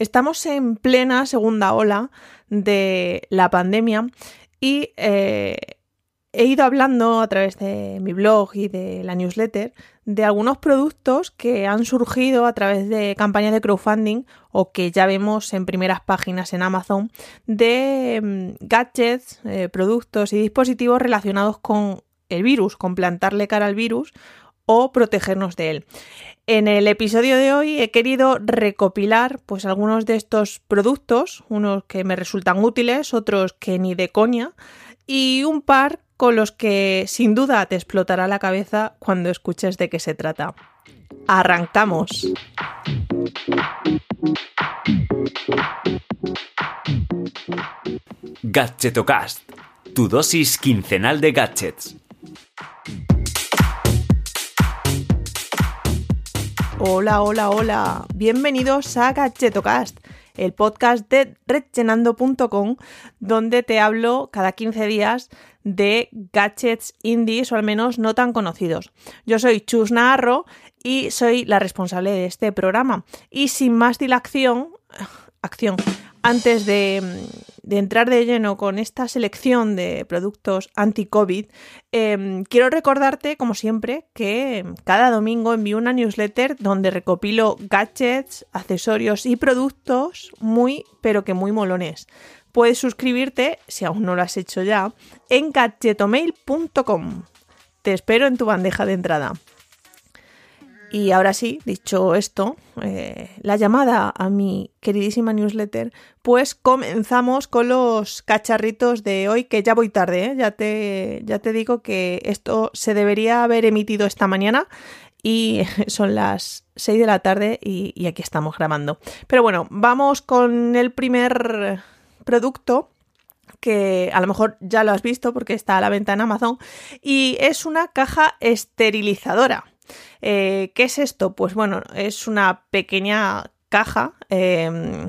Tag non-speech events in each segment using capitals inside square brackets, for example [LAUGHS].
Estamos en plena segunda ola de la pandemia y eh, he ido hablando a través de mi blog y de la newsletter de algunos productos que han surgido a través de campañas de crowdfunding o que ya vemos en primeras páginas en Amazon de mm, gadgets, eh, productos y dispositivos relacionados con el virus, con plantarle cara al virus o protegernos de él. En el episodio de hoy he querido recopilar pues algunos de estos productos, unos que me resultan útiles, otros que ni de coña y un par con los que sin duda te explotará la cabeza cuando escuches de qué se trata. Arrancamos. Gadgetocast, tu dosis quincenal de gadgets. Hola, hola, hola. Bienvenidos a Gadgetocast el podcast de redgenando.com, donde te hablo cada 15 días de gadgets indies o al menos no tan conocidos. Yo soy Chus Naharro y soy la responsable de este programa. Y sin más dilación, acción, antes de, entrar de lleno con esta selección de productos anti-COVID, em, quiero recordarte, como siempre, que cada domingo envío una newsletter donde recopilo gadgets, accesorios y productos muy, pero que muy molones. Puedes suscribirte, si aún no lo has hecho ya, en gadgetomail.com. Te espero en tu bandeja de entrada. Y ahora sí, dicho esto, eh, la llamada a mi queridísima newsletter, pues comenzamos con los cacharritos de hoy, que ya voy tarde, ¿eh? ya, te, ya te digo que esto se debería haber emitido esta mañana y [LAUGHS] son las 6 de la tarde y, y aquí estamos grabando. Pero bueno, vamos con el primer producto que a lo mejor ya lo has visto porque está a la venta en Amazon y es una caja esterilizadora. Eh, ¿Qué es esto? Pues bueno, es una pequeña caja, em,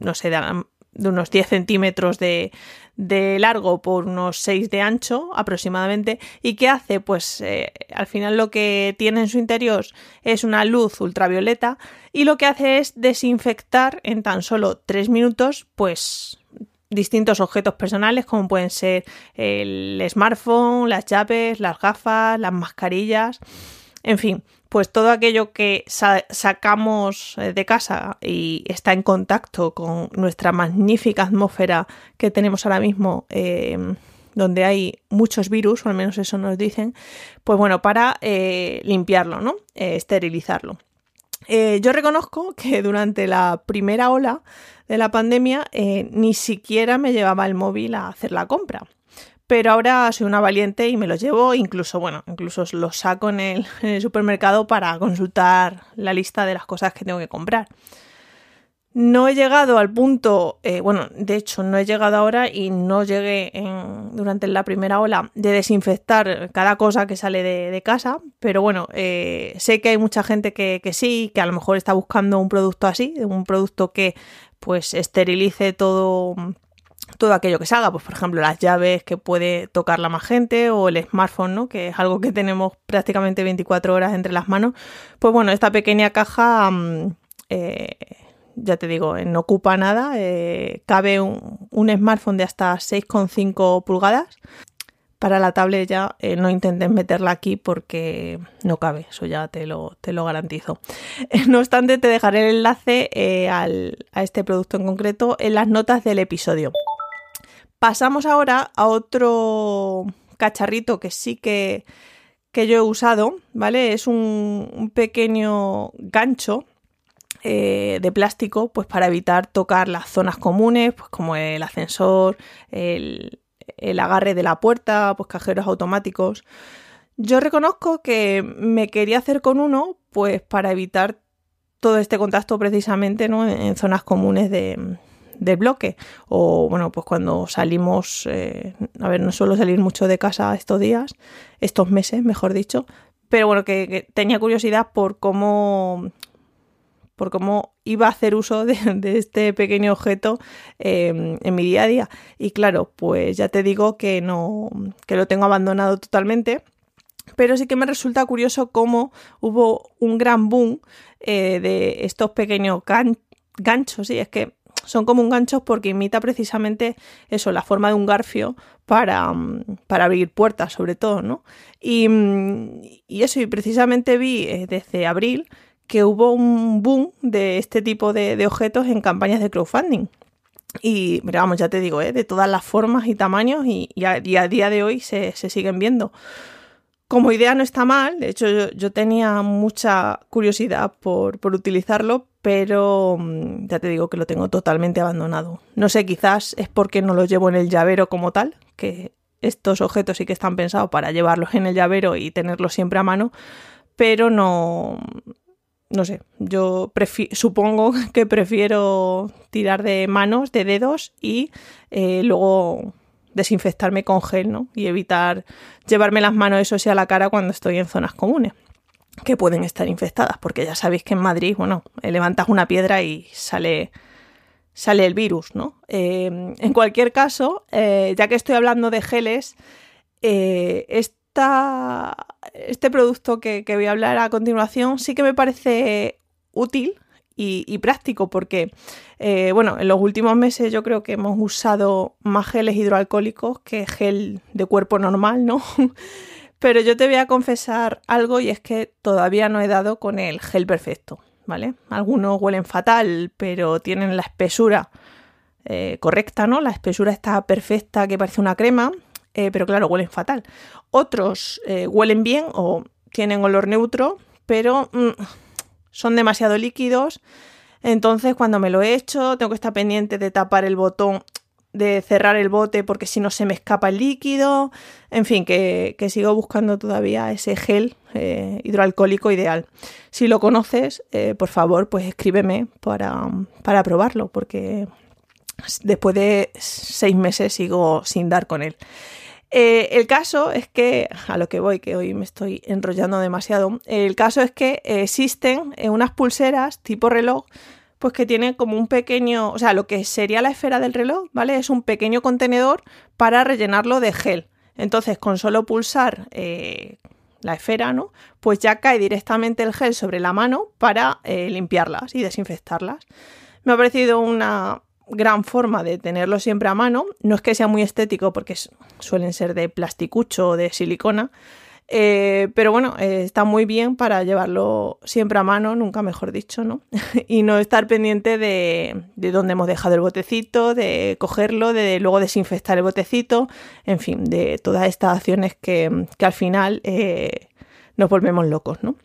no sé, de, unos 10 centímetros de, largo por unos 6 de ancho aproximadamente. ¿Y qué hace? Pues eh, al final lo que tiene en su interior es una luz ultravioleta y lo que hace es desinfectar en tan solo 3 minutos pues distintos objetos personales como pueden ser el smartphone, las llaves, las gafas, las mascarillas, en fin, pues todo aquello que sacamos eh, de casa y está en contacto con nuestra magnífica atmósfera que tenemos ahora mismo. Em, donde hay muchos virus, o al menos eso nos dicen, pues bueno, para eh, limpiarlo, ¿no? Eh, esterilizarlo. Yo reconozco que durante la primera ola de la pandemia eh, ni siquiera me llevaba el móvil a hacer la compra. Pero ahora soy una valiente y me lo llevo, incluso, bueno, incluso lo saco en el, supermercado para consultar la lista de las cosas que tengo que comprar. No he llegado al punto, eh, bueno, de hecho no he llegado ahora y no llegué durante la primera ola de desinfectar cada cosa que sale de, casa, pero bueno, eh, sé que hay mucha gente que, que, sí, que a lo mejor está buscando un producto así, un producto que pues esterilice todo todo aquello que salga, pues por ejemplo las llaves que puede tocar la más gente o el smartphone, ¿no? que es algo que tenemos prácticamente 24 horas entre las manos, pues bueno, esta pequeña caja, mm, eh, ya te digo, no ocupa nada, eh, cabe un, un, smartphone de hasta 6,5 pulgadas para la tablet ya eh, no intentes meterla aquí porque no cabe, eso ya te lo, te lo garantizo. [LAUGHS] No obstante, te dejaré el enlace eh, a este producto en concreto en las notas del episodio. Pasamos ahora a otro cacharrito que sí que, que yo he usado, ¿vale? Es un, pequeño gancho eh, de plástico, pues para evitar tocar las zonas comunes, pues como el ascensor, el, agarre de la puerta, pues cajeros automáticos. Yo reconozco que me quería hacer con uno, pues para evitar todo este contacto precisamente ¿no? en zonas comunes de, bloque. O bueno, pues cuando salimos, eh, a ver, no suelo salir mucho de casa estos días, estos meses, mejor dicho. Pero bueno, que tenía curiosidad por cómo por cómo iba a hacer uso de, este pequeño objeto em, en mi día a día. Y claro, pues ya te digo que no, que lo tengo abandonado totalmente. Pero sí que me resulta curioso cómo hubo un gran boom eh, de estos pequeños ganchos, sí, es que son como un gancho porque imita precisamente eso, la forma de un garfio para, mm, para abrir puertas, sobre todo, ¿no? Y, mm, y eso, y precisamente vi eh, desde abril que hubo un boom de este tipo de, objetos en campañas de crowdfunding. Y vamos, ya te digo, ¿eh? de todas las formas y tamaños y, a, día de hoy se, siguen viendo. Como idea no está mal, de hecho yo, tenía mucha curiosidad por, por, utilizarlo, pero mm, ya te digo que lo tengo totalmente abandonado. No sé, quizás es porque no lo llevo en el llavero como tal, que estos objetos sí que están pensados para llevarlos en el llavero y tenerlos siempre a mano, pero no, no sé, yo supongo [LAUGHS] que prefiero tirar de manos, de dedos y eh, luego desinfectarme con gel, ¿no? Y evitar llevarme las manos, eso sí, a la cara cuando estoy en zonas comunes que pueden estar infectadas, porque ya sabéis que en Madrid, bueno, eh, levantas una piedra y sale, sale el virus, ¿no? Eh, en cualquier caso, ya que estoy hablando de geles, este producto que, voy a hablar a continuación sí que me parece útil y, práctico porque, eh, bueno, en los últimos meses yo creo que hemos usado más geles hidroalcohólicos que gel de cuerpo normal, ¿no? [LAUGHS] Pero yo te voy a confesar algo y es que todavía no he dado con el gel perfecto, ¿vale? Algunos huelen fatal, pero tienen la espesura eh, correcta, ¿no? La espesura está perfecta que parece una crema eh, pero claro, huelen fatal. Otros eh, huelen bien o tienen olor neutro, pero mm, son demasiado líquidos. Entonces, cuando me lo he hecho, tengo que estar pendiente de tapar el botón, de cerrar el bote, porque si no se me escapa el líquido. En fin, que, sigo buscando todavía ese gel eh, hidroalcohólico ideal. Si lo conoces, por favor, pues escríbeme para, para probarlo, porque después de seis meses sigo sin dar con él. Eh, el caso es que, a lo que voy, que hoy me estoy enrollando demasiado, el caso es que existen eh, unas pulseras tipo reloj, pues que tienen como un pequeño, o sea, lo que sería la esfera del reloj, ¿vale? Es un pequeño contenedor para rellenarlo de gel. Entonces, con solo pulsar eh, la esfera, ¿no? Pues ya cae directamente el gel sobre la mano para limpiarlas y desinfectarlas. Me ha parecido una, gran forma de tenerlo siempre a mano. No es que sea muy estético porque suelen ser de plasticucho o de silicona. Eh, pero bueno, eh, está muy bien para llevarlo siempre a mano, nunca mejor dicho, ¿no? [LAUGHS] y no estar pendiente de, de, dónde hemos dejado el botecito, de cogerlo, de luego desinfectar el botecito, en fin, de todas estas acciones que, al final eh, nos volvemos locos, ¿no?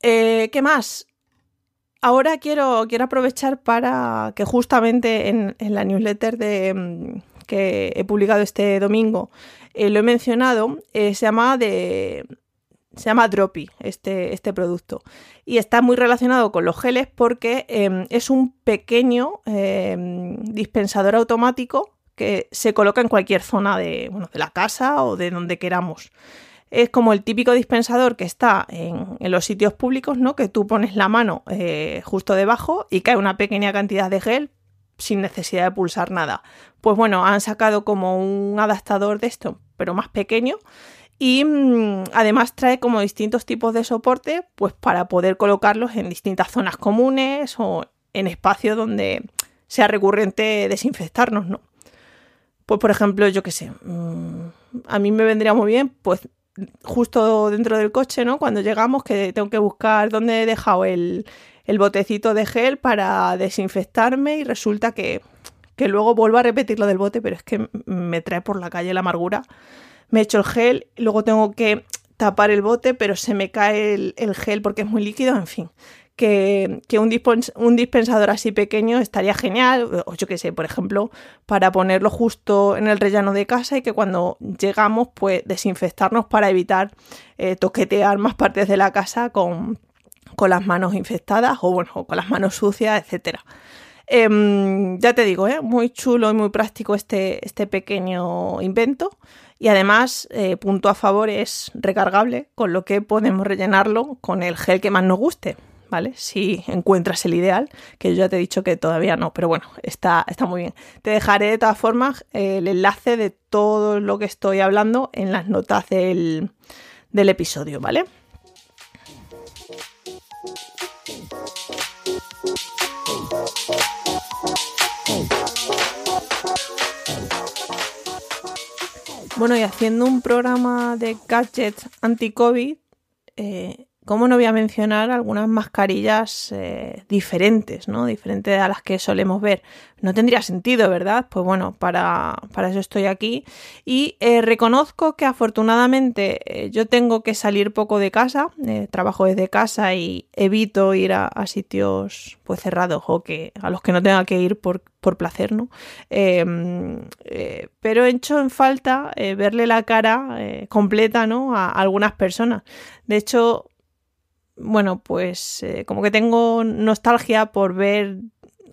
¿Qué más? Ahora quiero, quiero aprovechar para que justamente en, la newsletter mm, que he publicado este domingo eh, lo he mencionado, eh, se llama de, se llama Droppy, este, este, producto. Y está muy relacionado con los geles porque em, es un pequeño em, dispensador automático que se coloca en cualquier zona de, de la casa o de donde queramos es como el típico dispensador que está en, los sitios públicos, ¿no? Que tú pones la mano eh, justo debajo y cae una pequeña cantidad de gel sin necesidad de pulsar nada. Pues bueno, han sacado como un adaptador de esto, pero más pequeño. Y mm, además trae como distintos tipos de soporte, pues para poder colocarlos en distintas zonas comunes o en espacios donde sea recurrente desinfectarnos, ¿no? Pues por ejemplo, yo qué sé, mm, a mí me vendría muy bien, pues justo dentro del coche, ¿no? Cuando llegamos, que tengo que buscar dónde he dejado el, botecito de gel para desinfectarme y resulta que, luego vuelvo a repetir lo del bote, pero es que me trae por la calle la amargura. Me echo el gel, luego tengo que tapar el bote, pero se me cae el, el gel porque es muy líquido, en fin que, un, dispensador así pequeño estaría genial, o yo qué sé, por ejemplo, para ponerlo justo en el rellano de casa y que cuando llegamos, pues desinfectarnos para evitar eh, toquetear más partes de la casa con, las manos infectadas o bueno, con las manos sucias, etcétera. Em, ya te digo, ¿eh? muy chulo y muy práctico este, este pequeño invento. Y además, eh, punto a favor, es recargable, con lo que podemos rellenarlo con el gel que más nos guste. ¿vale? Si encuentras el ideal, que yo ya te he dicho que todavía no, pero bueno, está, está muy bien. Te dejaré de todas formas el enlace de todo lo que estoy hablando en las notas del, del episodio, ¿vale? Bueno, y haciendo un programa de gadgets anti-COVID, eh, ¿Cómo no voy a mencionar algunas mascarillas eh, diferentes, ¿no? Diferentes a las que solemos ver? No tendría sentido, ¿verdad? Pues bueno, para, para eso estoy aquí. Y eh, reconozco que afortunadamente eh, yo tengo que salir poco de casa, trabajo desde casa y evito ir a, sitios pues cerrados o que a los que no tenga que ir por, por placer, ¿no? Em, pero he hecho en falta verle la cara completa, ¿no? A, a algunas personas. De hecho, bueno, pues eh, como que tengo nostalgia por ver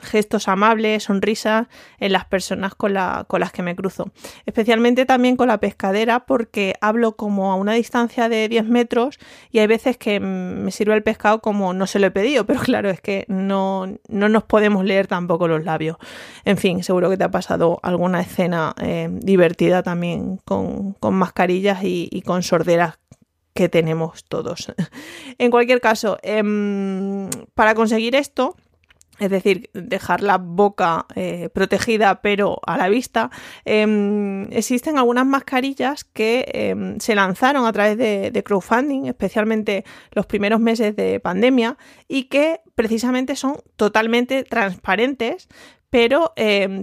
gestos amables, sonrisas en las personas con, con, las que me cruzo. Especialmente también con la pescadera porque hablo como a una distancia de 10 metros y hay veces que me sirve el pescado como no se lo he pedido, pero [LAUGHS] claro, es que no, no nos podemos leer tampoco los labios. En fin, seguro que te ha pasado alguna escena eh, divertida también con, con mascarillas y con sorderas que tenemos todos. [LAUGHS] en cualquier caso, em, para conseguir esto, es decir, dejar la boca eh, protegida pero a la vista, em, existen algunas mascarillas que em, se lanzaron a través de, crowdfunding, especialmente los primeros meses de pandemia, y que precisamente son totalmente transparentes pero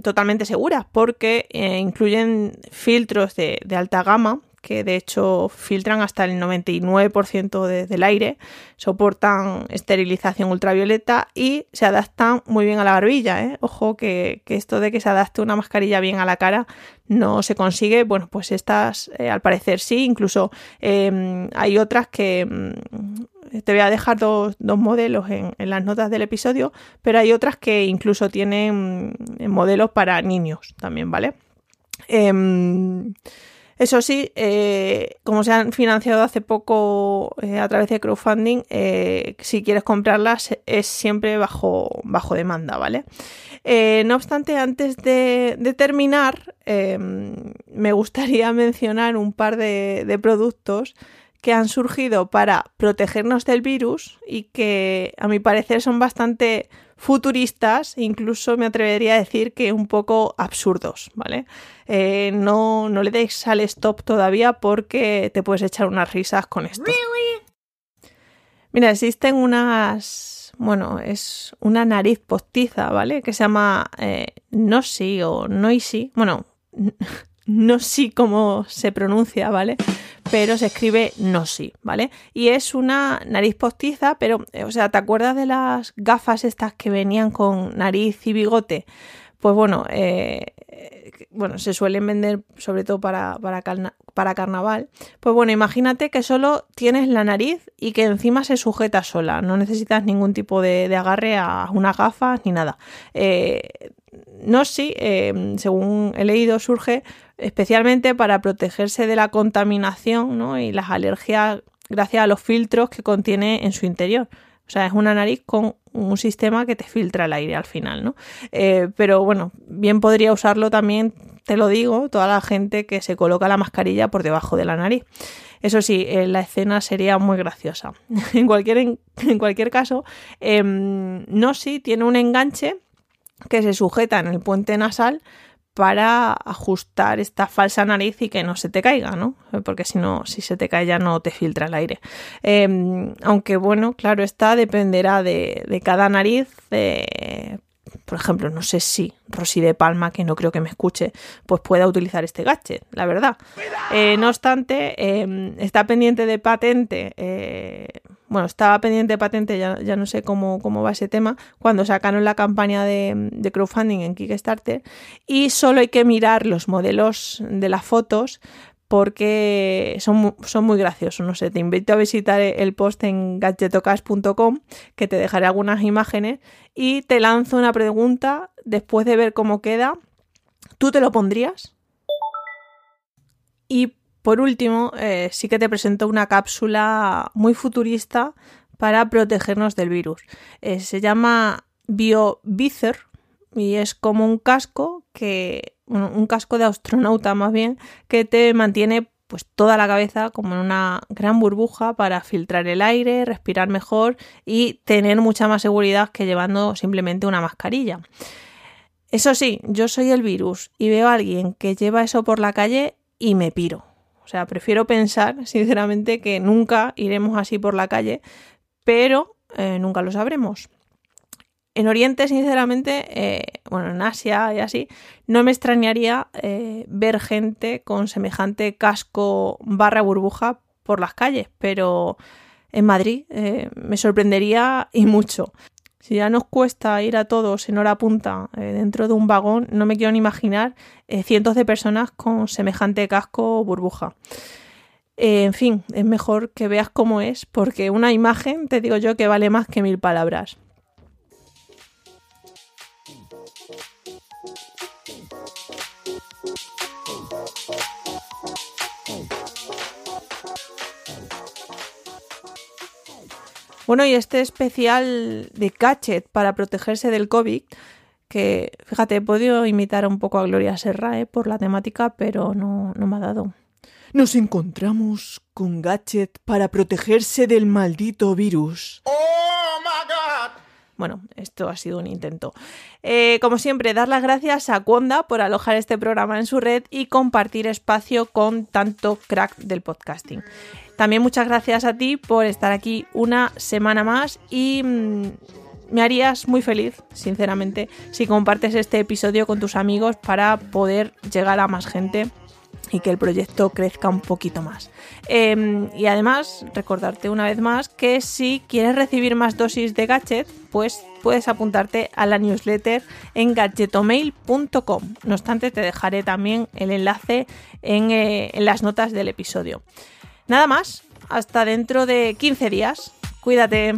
totalmente seguras porque eh, incluyen filtros de, alta gama que de hecho filtran hasta el 99% del aire, soportan esterilización ultravioleta y se adaptan muy bien a la barbilla. ¿eh? Ojo que, esto de que se adapte una mascarilla bien a la cara no se consigue. Bueno, pues estas eh, al parecer sí, incluso em, hay otras que... Mm, te voy a dejar dos, modelos en, las notas del episodio, pero hay otras que incluso tienen mm, modelos para niños también, ¿vale? Eso sí, eh, como se han financiado hace poco eh, a través de crowdfunding, eh, si quieres comprarlas es siempre bajo, bajo demanda, ¿vale? no obstante, antes de, terminar, me gustaría [LAUGHS] mencionar un par de productos que han surgido para protegernos del virus y que a mi parecer son bastante futuristas, incluso me atrevería a decir que un poco absurdos, ¿vale? Eh, no, no le deis al stop todavía porque te puedes echar unas risas con esto. Mira, existen unas, bueno, es una nariz postiza, ¿vale? Que se llama eh, Nosi o Noisy, bueno, [LAUGHS] no sé cómo se pronuncia, ¿vale? pero se escribe Nosi, ¿vale? Y es una nariz postiza, pero, o sea, ¿te acuerdas de las gafas estas que venían con nariz y bigote? Pues bueno, eh, bueno, se suelen vender sobre todo para, para, carnaval. Pues bueno, imagínate que solo tienes la nariz y que encima se sujeta sola. No necesitas ningún tipo de, agarre a unas gafas ni nada. Eh, no sí, eh, según he leído, surge especialmente para protegerse de la contaminación y las alergias gracias a los filtros que contiene en su interior. O sea, es una nariz con un sistema que te filtra el aire al final, ¿no? Eh, pero bueno, bien podría usarlo también, te lo digo, toda la gente que se coloca la mascarilla por debajo de la nariz. Eso sí, eh, la escena sería muy graciosa. [LAUGHS] en, cualquier, en, cualquier caso, eh, Nosi tiene un enganche que se sujeta en el puente nasal para ajustar esta falsa nariz y que no se te caiga, ¿no? Porque si no, si se te cae ya no te filtra el aire. Em, aunque bueno, claro, esta dependerá de, de cada nariz. por ejemplo, no sé si Rosy de Palma, que no creo que me escuche, pues pueda utilizar este gadget, la verdad. Eh, no obstante, em, está pendiente de patente eh, bueno, estaba pendiente de patente, ya, ya no sé cómo, cómo, va ese tema, cuando sacaron la campaña de, crowdfunding en Kickstarter y solo hay que mirar los modelos de las fotos porque son, son muy graciosos. No sé, te invito a visitar el post en gadgetocast.com que te dejaré algunas imágenes y te lanzo una pregunta después de ver cómo queda. ¿Tú te lo pondrías? Y por último, eh, sí que te presento una cápsula muy futurista para protegernos del virus. Eh, se llama BioVizer y es como un casco que un casco de astronauta más bien que te mantiene pues toda la cabeza como en una gran burbuja para filtrar el aire, respirar mejor y tener mucha más seguridad que llevando simplemente una mascarilla. Eso sí, yo soy el virus y veo a alguien que lleva eso por la calle y me piro. O sea, prefiero pensar, sinceramente, que nunca iremos así por la calle, pero eh, nunca lo sabremos. En Oriente, sinceramente, eh, bueno, en Asia y así, no me extrañaría eh, ver gente con semejante casco barra burbuja por las calles, pero en Madrid me sorprendería y mucho. Si ya nos cuesta ir a todos en hora punta dentro de un vagón, no me quiero ni imaginar cientos de personas con semejante casco burbuja. en fin, es mejor que veas cómo es, porque una imagen, te digo yo, que vale más que mil palabras. Bueno, y este especial de Catchet para protegerse del COVID, que fíjate, he podido imitar un poco a Gloria Serra ¿eh? por la temática, pero no, no me ha dado. Nos encontramos con Gadget para protegerse del maldito virus. ¡Oh, my God! Bueno, esto ha sido un intento. Eh, como siempre, dar las gracias a Conda por alojar este programa en su red y compartir espacio con tanto crack del podcasting. También muchas gracias a ti por estar aquí una semana más y mm, me harías muy feliz, sinceramente, si compartes este episodio con tus amigos para poder llegar a más gente y que el proyecto crezca un poquito más. Em, y además, recordarte una vez más que si quieres recibir más dosis de gadget, pues puedes apuntarte a la newsletter en gadgetomail.com. No obstante, te dejaré también el enlace en, eh, en las notas del episodio. Nada más, hasta dentro de 15 días. Cuídate.